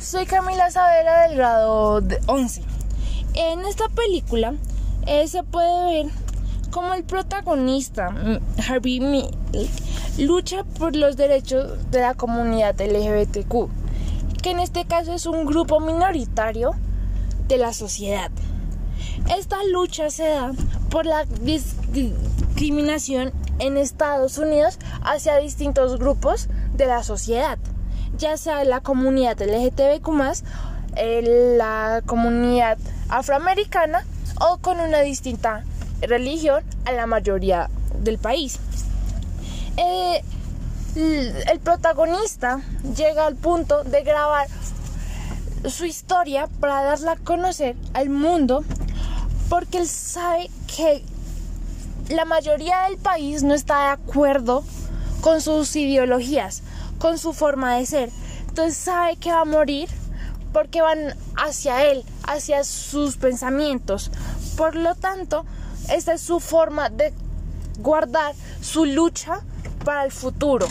Soy Camila Sabela del grado 11. En esta película eh, se puede ver cómo el protagonista, Harvey Milk, lucha por los derechos de la comunidad LGBTQ, que en este caso es un grupo minoritario de la sociedad. Esta lucha se da por la discriminación en Estados Unidos hacia distintos grupos de la sociedad, ya sea la comunidad LGTBQ, eh, la comunidad afroamericana o con una distinta religión a la mayoría del país. Eh, el protagonista llega al punto de grabar su historia para darla a conocer al mundo porque él sabe que la mayoría del país no está de acuerdo con sus ideologías, con su forma de ser. Entonces sabe que va a morir porque van hacia él, hacia sus pensamientos. Por lo tanto, esta es su forma de guardar su lucha para el futuro.